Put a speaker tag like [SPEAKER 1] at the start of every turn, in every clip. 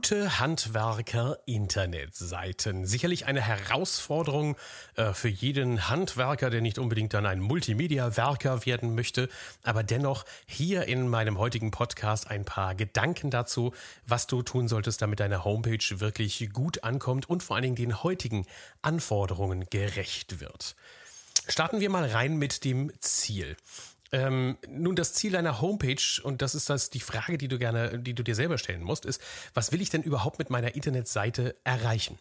[SPEAKER 1] Gute Handwerker-Internetseiten. Sicherlich eine Herausforderung äh, für jeden Handwerker, der nicht unbedingt dann ein Multimedia-Werker werden möchte. Aber dennoch hier in meinem heutigen Podcast ein paar Gedanken dazu, was du tun solltest, damit deine Homepage wirklich gut ankommt und vor allen Dingen den heutigen Anforderungen gerecht wird. Starten wir mal rein mit dem Ziel. Ähm, nun, das Ziel deiner Homepage, und das ist das die Frage, die du gerne, die du dir selber stellen musst, ist, was will ich denn überhaupt mit meiner Internetseite erreichen?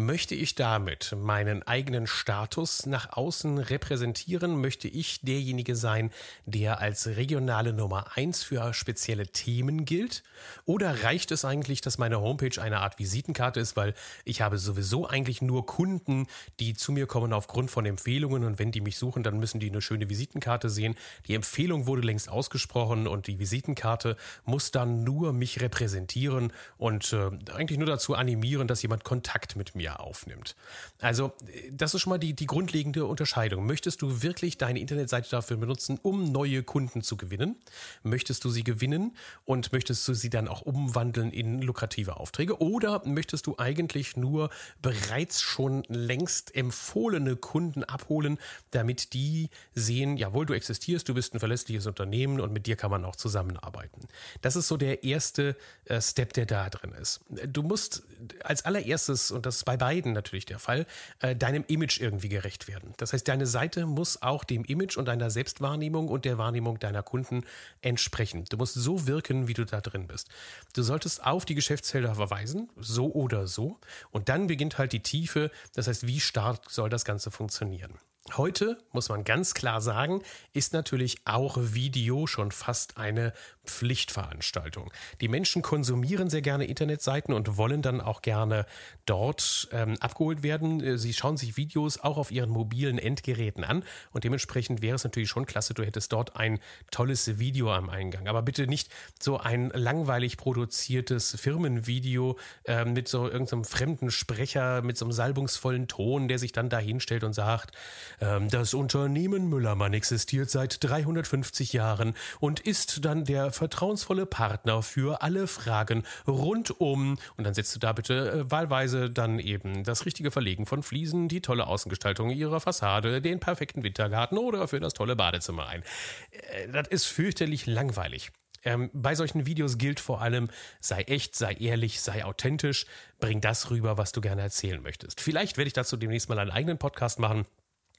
[SPEAKER 1] Möchte ich damit meinen eigenen Status nach außen repräsentieren? Möchte ich derjenige sein, der als regionale Nummer eins für spezielle Themen gilt? Oder reicht es eigentlich, dass meine Homepage eine Art Visitenkarte ist, weil ich habe sowieso eigentlich nur Kunden, die zu mir kommen aufgrund von Empfehlungen und wenn die mich suchen, dann müssen die eine schöne Visitenkarte sehen. Die Empfehlung wurde längst ausgesprochen und die Visitenkarte muss dann nur mich repräsentieren und äh, eigentlich nur dazu animieren, dass jemand Kontakt mit mir aufnimmt. Also, das ist schon mal die, die grundlegende Unterscheidung. Möchtest du wirklich deine Internetseite dafür benutzen, um neue Kunden zu gewinnen? Möchtest du sie gewinnen und möchtest du sie dann auch umwandeln in lukrative Aufträge? Oder möchtest du eigentlich nur bereits schon längst empfohlene Kunden abholen, damit die sehen, jawohl, du existierst, du bist ein verlässliches Unternehmen und mit dir kann man auch zusammenarbeiten. Das ist so der erste äh, Step, der da drin ist. Du musst als allererstes, und das ist bei beiden natürlich der Fall, äh, deinem Image irgendwie gerecht werden. Das heißt, deine Seite muss auch dem Image und deiner Selbstwahrnehmung und der Wahrnehmung deiner Kunden entsprechen. Du musst so wirken, wie du da drin bist. Du solltest auf die Geschäftsfelder verweisen, so oder so. Und dann beginnt halt die Tiefe. Das heißt, wie stark soll das Ganze funktionieren? Heute, muss man ganz klar sagen, ist natürlich auch Video schon fast eine Pflichtveranstaltung. Die Menschen konsumieren sehr gerne Internetseiten und wollen dann auch gerne dort ähm, abgeholt werden. Äh, sie schauen sich Videos auch auf ihren mobilen Endgeräten an und dementsprechend wäre es natürlich schon klasse, du hättest dort ein tolles Video am Eingang. Aber bitte nicht so ein langweilig produziertes Firmenvideo äh, mit so irgendeinem fremden Sprecher, mit so einem salbungsvollen Ton, der sich dann dahinstellt und sagt, ähm, das Unternehmen Müllermann existiert seit 350 Jahren und ist dann der vertrauensvolle Partner für alle Fragen rund um, und dann setzt du da bitte äh, wahlweise dann eben das richtige Verlegen von Fliesen, die tolle Außengestaltung ihrer Fassade, den perfekten Wintergarten oder für das tolle Badezimmer ein. Äh, das ist fürchterlich langweilig. Ähm, bei solchen Videos gilt vor allem, sei echt, sei ehrlich, sei authentisch, bring das rüber, was du gerne erzählen möchtest. Vielleicht werde ich dazu demnächst mal einen eigenen Podcast machen.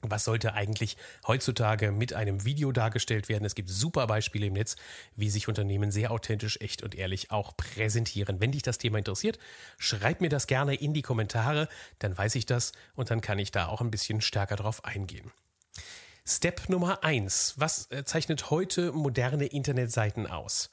[SPEAKER 1] Was sollte eigentlich heutzutage mit einem Video dargestellt werden? Es gibt super Beispiele im Netz, wie sich Unternehmen sehr authentisch, echt und ehrlich auch präsentieren. Wenn dich das Thema interessiert, schreib mir das gerne in die Kommentare, dann weiß ich das und dann kann ich da auch ein bisschen stärker drauf eingehen. Step Nummer eins: Was äh, zeichnet heute moderne Internetseiten aus?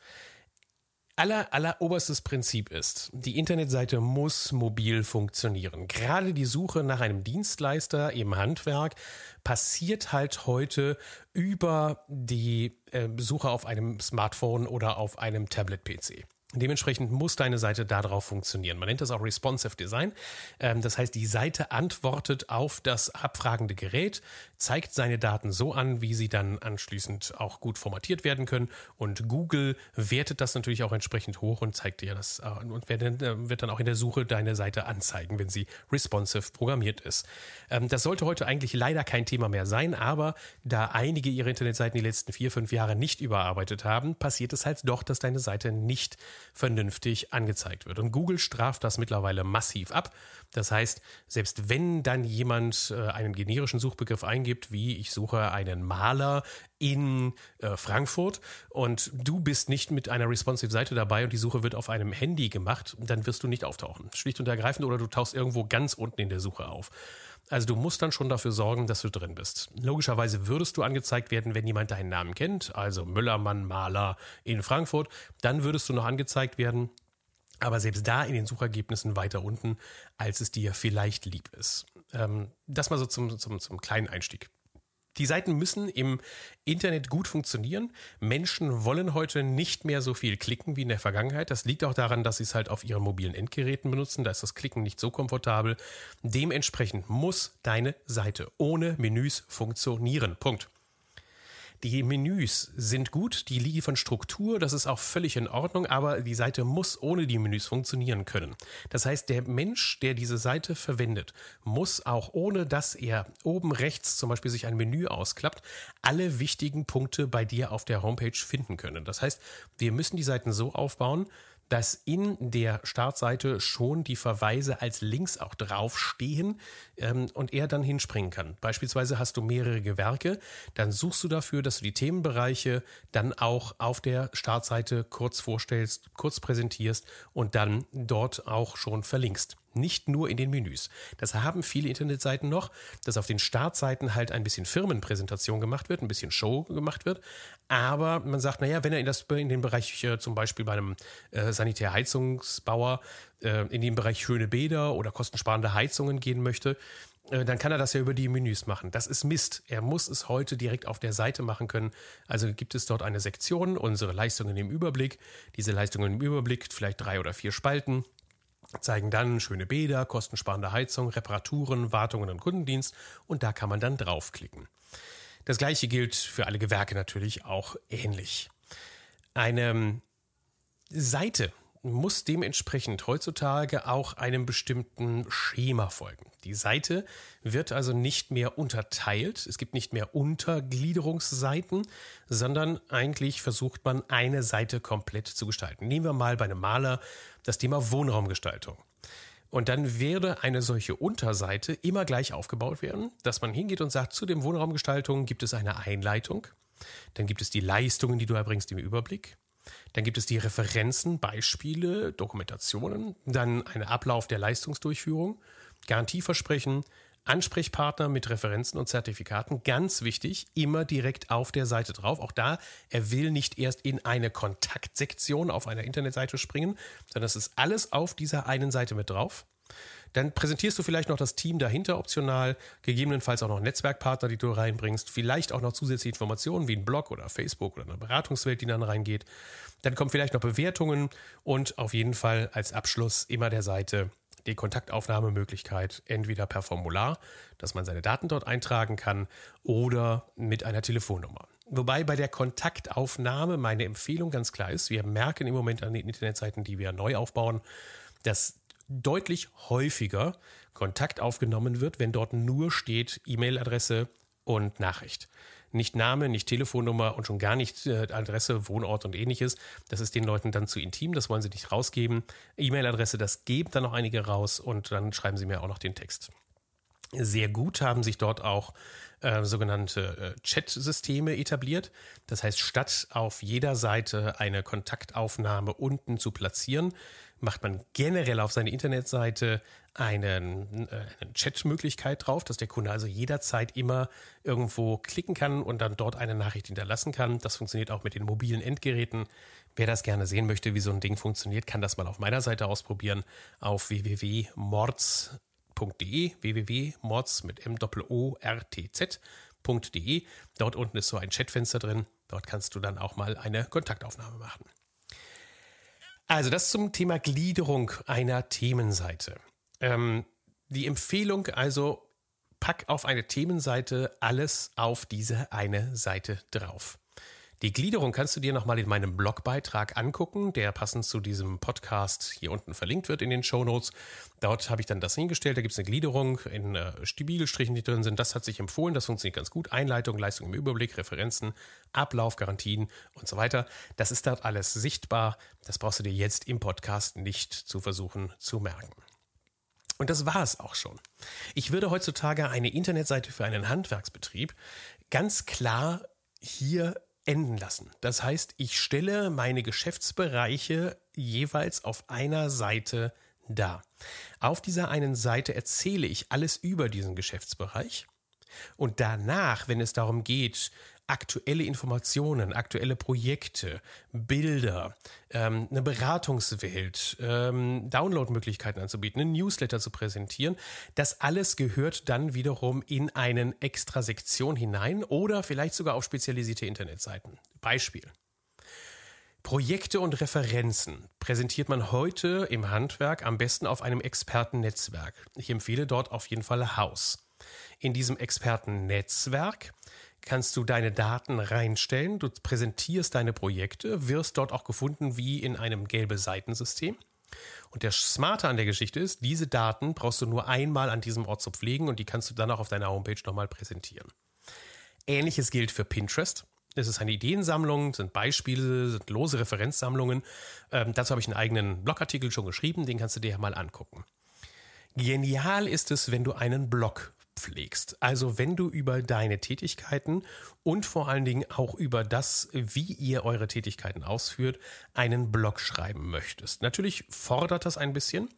[SPEAKER 1] Aller, aller oberstes Prinzip ist, die Internetseite muss mobil funktionieren. Gerade die Suche nach einem Dienstleister im Handwerk passiert halt heute über die äh, Suche auf einem Smartphone oder auf einem Tablet-PC. Dementsprechend muss deine Seite darauf funktionieren. Man nennt das auch responsive Design. Ähm, das heißt, die Seite antwortet auf das abfragende Gerät, zeigt seine Daten so an, wie sie dann anschließend auch gut formatiert werden können. Und Google wertet das natürlich auch entsprechend hoch und zeigt dir das äh, und äh, wird dann auch in der Suche deine Seite anzeigen, wenn sie responsive programmiert ist. Ähm, das sollte heute eigentlich leider kein Thema mehr sein, aber da einige ihre Internetseiten die letzten vier, fünf Jahre nicht überarbeitet haben, passiert es halt doch, dass deine Seite nicht vernünftig angezeigt wird. Und Google straft das mittlerweile massiv ab. Das heißt, selbst wenn dann jemand äh, einen generischen Suchbegriff eingibt, wie ich suche einen Maler in äh, Frankfurt und du bist nicht mit einer responsive Seite dabei und die Suche wird auf einem Handy gemacht, dann wirst du nicht auftauchen. Schlicht und ergreifend oder du tauchst irgendwo ganz unten in der Suche auf. Also du musst dann schon dafür sorgen, dass du drin bist. Logischerweise würdest du angezeigt werden, wenn jemand deinen Namen kennt, also Müllermann, Maler in Frankfurt, dann würdest du noch angezeigt werden. Aber selbst da in den Suchergebnissen weiter unten, als es dir vielleicht lieb ist. Ähm, das mal so zum, zum, zum kleinen Einstieg. Die Seiten müssen im Internet gut funktionieren. Menschen wollen heute nicht mehr so viel klicken wie in der Vergangenheit. Das liegt auch daran, dass sie es halt auf ihren mobilen Endgeräten benutzen. Da ist das Klicken nicht so komfortabel. Dementsprechend muss deine Seite ohne Menüs funktionieren. Punkt. Die Menüs sind gut, die liefern Struktur, das ist auch völlig in Ordnung, aber die Seite muss ohne die Menüs funktionieren können. Das heißt, der Mensch, der diese Seite verwendet, muss auch ohne dass er oben rechts zum Beispiel sich ein Menü ausklappt, alle wichtigen Punkte bei dir auf der Homepage finden können. Das heißt, wir müssen die Seiten so aufbauen, dass in der Startseite schon die Verweise als Links auch draufstehen ähm, und er dann hinspringen kann. Beispielsweise hast du mehrere Gewerke, dann suchst du dafür, dass du die Themenbereiche dann auch auf der Startseite kurz vorstellst, kurz präsentierst und dann dort auch schon verlinkst nicht nur in den Menüs. Das haben viele Internetseiten noch, dass auf den Startseiten halt ein bisschen Firmenpräsentation gemacht wird, ein bisschen Show gemacht wird. Aber man sagt, naja, wenn er in, das, in den Bereich äh, zum Beispiel bei einem äh, Sanitärheizungsbauer äh, in den Bereich schöne Bäder oder kostensparende Heizungen gehen möchte, äh, dann kann er das ja über die Menüs machen. Das ist Mist. Er muss es heute direkt auf der Seite machen können. Also gibt es dort eine Sektion, unsere Leistungen im Überblick. Diese Leistungen im Überblick, vielleicht drei oder vier Spalten zeigen dann schöne Bäder, kostensparende Heizung, Reparaturen, Wartungen und Kundendienst und da kann man dann draufklicken. Das gleiche gilt für alle Gewerke natürlich auch ähnlich. Eine Seite muss dementsprechend heutzutage auch einem bestimmten Schema folgen. Die Seite wird also nicht mehr unterteilt, es gibt nicht mehr Untergliederungsseiten, sondern eigentlich versucht man eine Seite komplett zu gestalten. Nehmen wir mal bei einem Maler das Thema Wohnraumgestaltung. Und dann werde eine solche Unterseite immer gleich aufgebaut werden, dass man hingeht und sagt, zu dem Wohnraumgestaltung gibt es eine Einleitung, dann gibt es die Leistungen, die du erbringst im Überblick, dann gibt es die Referenzen, Beispiele, Dokumentationen, dann ein Ablauf der Leistungsdurchführung, Garantieversprechen, Ansprechpartner mit Referenzen und Zertifikaten, ganz wichtig, immer direkt auf der Seite drauf. Auch da, er will nicht erst in eine Kontaktsektion auf einer Internetseite springen, sondern es ist alles auf dieser einen Seite mit drauf. Dann präsentierst du vielleicht noch das Team dahinter optional, gegebenenfalls auch noch Netzwerkpartner, die du reinbringst, vielleicht auch noch zusätzliche Informationen wie ein Blog oder Facebook oder eine Beratungswelt, die dann reingeht. Dann kommen vielleicht noch Bewertungen und auf jeden Fall als Abschluss immer der Seite die Kontaktaufnahmemöglichkeit entweder per Formular, dass man seine Daten dort eintragen kann, oder mit einer Telefonnummer. Wobei bei der Kontaktaufnahme meine Empfehlung ganz klar ist, wir merken im Moment an den Internetseiten, die wir neu aufbauen, dass deutlich häufiger Kontakt aufgenommen wird, wenn dort nur steht E-Mail-Adresse und Nachricht. Nicht Name, nicht Telefonnummer und schon gar nicht äh, Adresse, Wohnort und ähnliches. Das ist den Leuten dann zu intim, das wollen sie nicht rausgeben. E-Mail-Adresse, das geben dann noch einige raus und dann schreiben sie mir auch noch den Text. Sehr gut haben sich dort auch äh, sogenannte äh, Chat-Systeme etabliert. Das heißt, statt auf jeder Seite eine Kontaktaufnahme unten zu platzieren, macht man generell auf seine Internetseite einen, äh, eine Chat-Möglichkeit drauf, dass der Kunde also jederzeit immer irgendwo klicken kann und dann dort eine Nachricht hinterlassen kann. Das funktioniert auch mit den mobilen Endgeräten. Wer das gerne sehen möchte, wie so ein Ding funktioniert, kann das mal auf meiner Seite ausprobieren auf www.mords.de, www.mords mit m o r t z.de. Dort unten ist so ein Chatfenster drin. Dort kannst du dann auch mal eine Kontaktaufnahme machen. Also das zum Thema Gliederung einer Themenseite. Ähm, die Empfehlung also, pack auf eine Themenseite alles auf diese eine Seite drauf. Die Gliederung kannst du dir nochmal in meinem Blogbeitrag angucken, der passend zu diesem Podcast hier unten verlinkt wird in den Show Notes. Dort habe ich dann das hingestellt. Da gibt es eine Gliederung in äh, Spiegelstrichen, die drin sind. Das hat sich empfohlen. Das funktioniert ganz gut. Einleitung, Leistung im Überblick, Referenzen, Ablauf, Garantien und so weiter. Das ist dort alles sichtbar. Das brauchst du dir jetzt im Podcast nicht zu versuchen zu merken. Und das war es auch schon. Ich würde heutzutage eine Internetseite für einen Handwerksbetrieb ganz klar hier enden lassen. Das heißt, ich stelle meine Geschäftsbereiche jeweils auf einer Seite dar. Auf dieser einen Seite erzähle ich alles über diesen Geschäftsbereich. Und danach, wenn es darum geht, aktuelle Informationen, aktuelle Projekte, Bilder, ähm, eine Beratungswelt, ähm, Downloadmöglichkeiten anzubieten, einen Newsletter zu präsentieren. Das alles gehört dann wiederum in einen extra Sektion hinein oder vielleicht sogar auf spezialisierte Internetseiten. Beispiel. Projekte und Referenzen präsentiert man heute im Handwerk am besten auf einem Expertennetzwerk. Ich empfehle dort auf jeden Fall Haus. In diesem Expertennetzwerk kannst du deine Daten reinstellen, du präsentierst deine Projekte, wirst dort auch gefunden wie in einem gelbe Seitensystem. Und der Smarte an der Geschichte ist, diese Daten brauchst du nur einmal an diesem Ort zu pflegen und die kannst du dann auch auf deiner Homepage nochmal präsentieren. Ähnliches gilt für Pinterest. Es ist eine Ideensammlung, sind Beispiele, sind lose Referenzsammlungen. Ähm, dazu habe ich einen eigenen Blogartikel schon geschrieben, den kannst du dir mal angucken. Genial ist es, wenn du einen Blog pflegst. Also wenn du über deine Tätigkeiten und vor allen Dingen auch über das, wie ihr eure Tätigkeiten ausführt, einen Blog schreiben möchtest. Natürlich fordert das ein bisschen.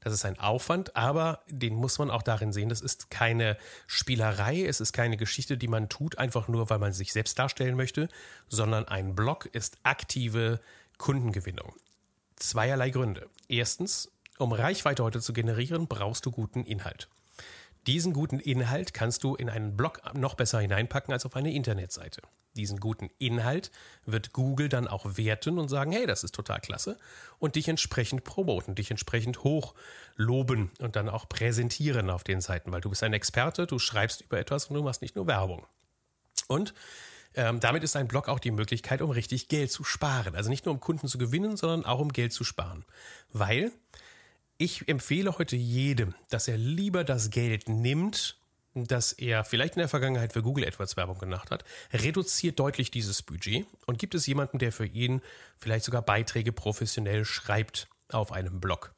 [SPEAKER 1] Das ist ein Aufwand, aber den muss man auch darin sehen. Das ist keine Spielerei, es ist keine Geschichte, die man tut, einfach nur, weil man sich selbst darstellen möchte, sondern ein Blog ist aktive Kundengewinnung. Zweierlei Gründe. Erstens, um Reichweite heute zu generieren, brauchst du guten Inhalt. Diesen guten Inhalt kannst du in einen Blog noch besser hineinpacken als auf eine Internetseite. Diesen guten Inhalt wird Google dann auch werten und sagen, hey, das ist total klasse und dich entsprechend promoten, dich entsprechend hoch loben und dann auch präsentieren auf den Seiten, weil du bist ein Experte, du schreibst über etwas und du machst nicht nur Werbung. Und ähm, damit ist ein Blog auch die Möglichkeit, um richtig Geld zu sparen. Also nicht nur um Kunden zu gewinnen, sondern auch um Geld zu sparen. Weil ich empfehle heute jedem, dass er lieber das Geld nimmt, das er vielleicht in der Vergangenheit für Google AdWords Werbung gemacht hat, reduziert deutlich dieses Budget und gibt es jemanden, der für ihn vielleicht sogar Beiträge professionell schreibt auf einem Blog.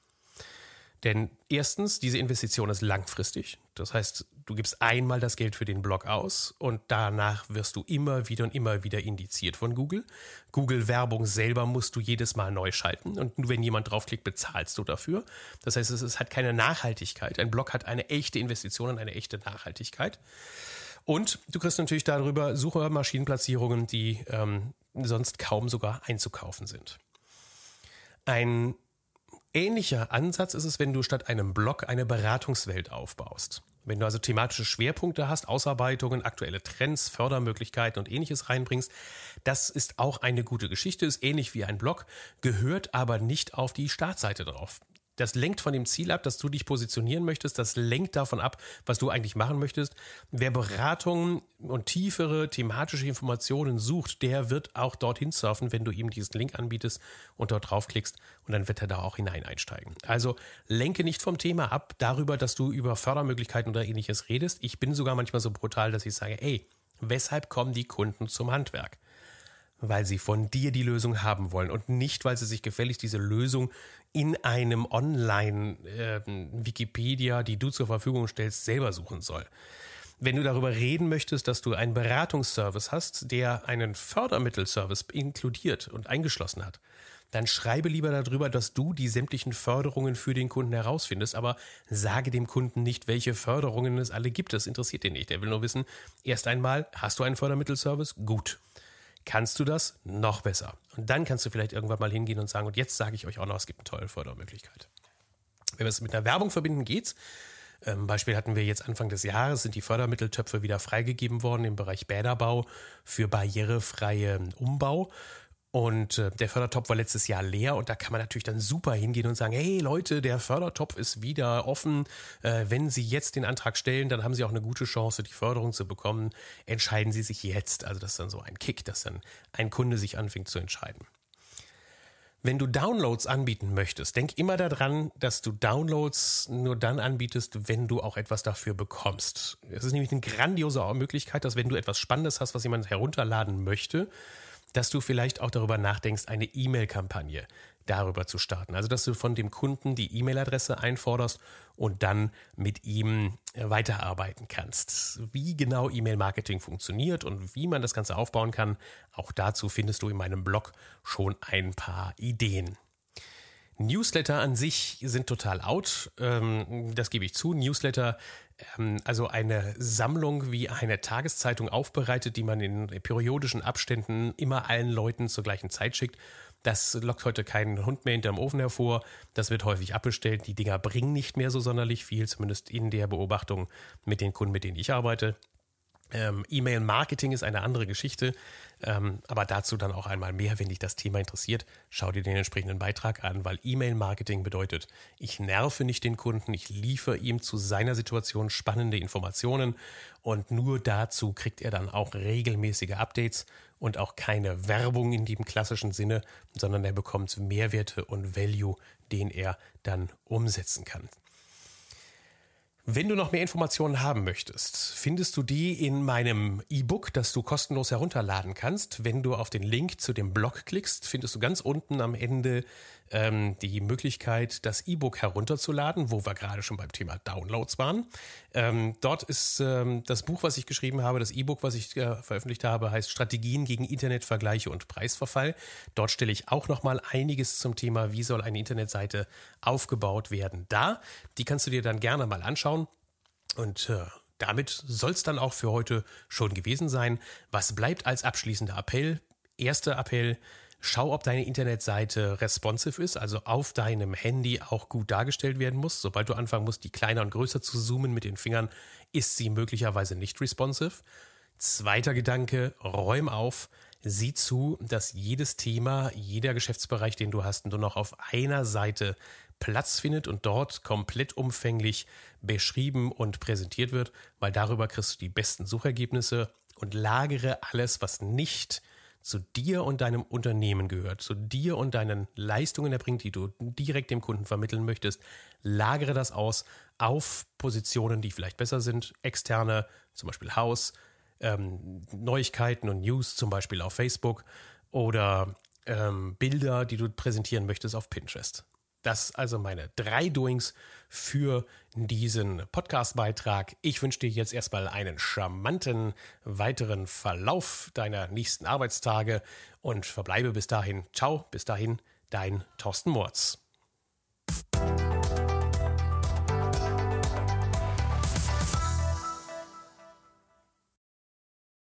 [SPEAKER 1] Denn erstens, diese Investition ist langfristig. Das heißt, du gibst einmal das Geld für den Blog aus und danach wirst du immer wieder und immer wieder indiziert von Google. Google Werbung selber musst du jedes Mal neu schalten und wenn jemand draufklickt, bezahlst du dafür. Das heißt, es hat keine Nachhaltigkeit. Ein Blog hat eine echte Investition und eine echte Nachhaltigkeit. Und du kriegst natürlich darüber Suchmaschinenplatzierungen, die ähm, sonst kaum sogar einzukaufen sind. Ein Ähnlicher Ansatz ist es, wenn du statt einem Blog eine Beratungswelt aufbaust. Wenn du also thematische Schwerpunkte hast, Ausarbeitungen, aktuelle Trends, Fördermöglichkeiten und ähnliches reinbringst, das ist auch eine gute Geschichte, ist ähnlich wie ein Blog, gehört aber nicht auf die Startseite drauf. Das lenkt von dem Ziel ab, dass du dich positionieren möchtest. Das lenkt davon ab, was du eigentlich machen möchtest. Wer Beratungen und tiefere thematische Informationen sucht, der wird auch dorthin surfen, wenn du ihm diesen Link anbietest und dort draufklickst und dann wird er da auch hinein einsteigen. Also lenke nicht vom Thema ab darüber, dass du über Fördermöglichkeiten oder ähnliches redest. Ich bin sogar manchmal so brutal, dass ich sage, ey, weshalb kommen die Kunden zum Handwerk? weil sie von dir die Lösung haben wollen und nicht, weil sie sich gefälligst diese Lösung in einem Online-Wikipedia, äh, die du zur Verfügung stellst, selber suchen soll. Wenn du darüber reden möchtest, dass du einen Beratungsservice hast, der einen Fördermittelservice inkludiert und eingeschlossen hat, dann schreibe lieber darüber, dass du die sämtlichen Förderungen für den Kunden herausfindest, aber sage dem Kunden nicht, welche Förderungen es alle gibt. Das interessiert ihn nicht. Er will nur wissen, erst einmal, hast du einen Fördermittelservice? Gut. Kannst du das? Noch besser. Und dann kannst du vielleicht irgendwann mal hingehen und sagen, und jetzt sage ich euch auch noch, es gibt eine tolle Fördermöglichkeit. Wenn wir es mit einer Werbung verbinden, geht's. Ähm, Beispiel hatten wir jetzt Anfang des Jahres, sind die Fördermitteltöpfe wieder freigegeben worden im Bereich Bäderbau für barrierefreien Umbau. Und äh, der Fördertopf war letztes Jahr leer und da kann man natürlich dann super hingehen und sagen, hey Leute, der Fördertopf ist wieder offen. Äh, wenn Sie jetzt den Antrag stellen, dann haben Sie auch eine gute Chance, die Förderung zu bekommen. Entscheiden Sie sich jetzt. Also das ist dann so ein Kick, dass dann ein Kunde sich anfängt zu entscheiden. Wenn du Downloads anbieten möchtest, denk immer daran, dass du Downloads nur dann anbietest, wenn du auch etwas dafür bekommst. Es ist nämlich eine grandiose Möglichkeit, dass wenn du etwas Spannendes hast, was jemand herunterladen möchte, dass du vielleicht auch darüber nachdenkst, eine E-Mail-Kampagne darüber zu starten. Also, dass du von dem Kunden die E-Mail-Adresse einforderst und dann mit ihm weiterarbeiten kannst. Wie genau E-Mail-Marketing funktioniert und wie man das Ganze aufbauen kann, auch dazu findest du in meinem Blog schon ein paar Ideen. Newsletter an sich sind total out. Ähm, das gebe ich zu. Newsletter, ähm, also eine Sammlung wie eine Tageszeitung aufbereitet, die man in periodischen Abständen immer allen Leuten zur gleichen Zeit schickt. Das lockt heute keinen Hund mehr hinterm Ofen hervor. Das wird häufig abbestellt. Die Dinger bringen nicht mehr so sonderlich viel, zumindest in der Beobachtung mit den Kunden, mit denen ich arbeite. Ähm, E-Mail-Marketing ist eine andere Geschichte, ähm, aber dazu dann auch einmal mehr, wenn dich das Thema interessiert. Schau dir den entsprechenden Beitrag an, weil E-Mail-Marketing bedeutet, ich nerve nicht den Kunden, ich liefere ihm zu seiner Situation spannende Informationen und nur dazu kriegt er dann auch regelmäßige Updates und auch keine Werbung in dem klassischen Sinne, sondern er bekommt Mehrwerte und Value, den er dann umsetzen kann. Wenn du noch mehr Informationen haben möchtest, findest du die in meinem E-Book, das du kostenlos herunterladen kannst. Wenn du auf den Link zu dem Blog klickst, findest du ganz unten am Ende ähm, die Möglichkeit, das E-Book herunterzuladen, wo wir gerade schon beim Thema Downloads waren. Ähm, dort ist ähm, das Buch, was ich geschrieben habe, das E-Book, was ich äh, veröffentlicht habe, heißt Strategien gegen Internetvergleiche und Preisverfall. Dort stelle ich auch noch mal einiges zum Thema, wie soll eine Internetseite aufgebaut werden, da. Die kannst du dir dann gerne mal anschauen. Und äh, damit soll es dann auch für heute schon gewesen sein. Was bleibt als abschließender Appell? Erster Appell, Schau, ob deine Internetseite responsive ist, also auf deinem Handy auch gut dargestellt werden muss. Sobald du anfangen musst, die kleiner und größer zu zoomen mit den Fingern, ist sie möglicherweise nicht responsive. Zweiter Gedanke, räum auf, sieh zu, dass jedes Thema, jeder Geschäftsbereich, den du hast, nur noch auf einer Seite Platz findet und dort komplett umfänglich beschrieben und präsentiert wird, weil darüber kriegst du die besten Suchergebnisse und lagere alles, was nicht zu dir und deinem Unternehmen gehört, zu dir und deinen Leistungen erbringt, die du direkt dem Kunden vermitteln möchtest, lagere das aus auf Positionen, die vielleicht besser sind, externe, zum Beispiel Haus, ähm, Neuigkeiten und News, zum Beispiel auf Facebook oder ähm, Bilder, die du präsentieren möchtest auf Pinterest. Das also meine drei Doings für diesen Podcast-Beitrag. Ich wünsche dir jetzt erstmal einen charmanten weiteren Verlauf deiner nächsten Arbeitstage und verbleibe bis dahin. Ciao, bis dahin, dein Thorsten Morz.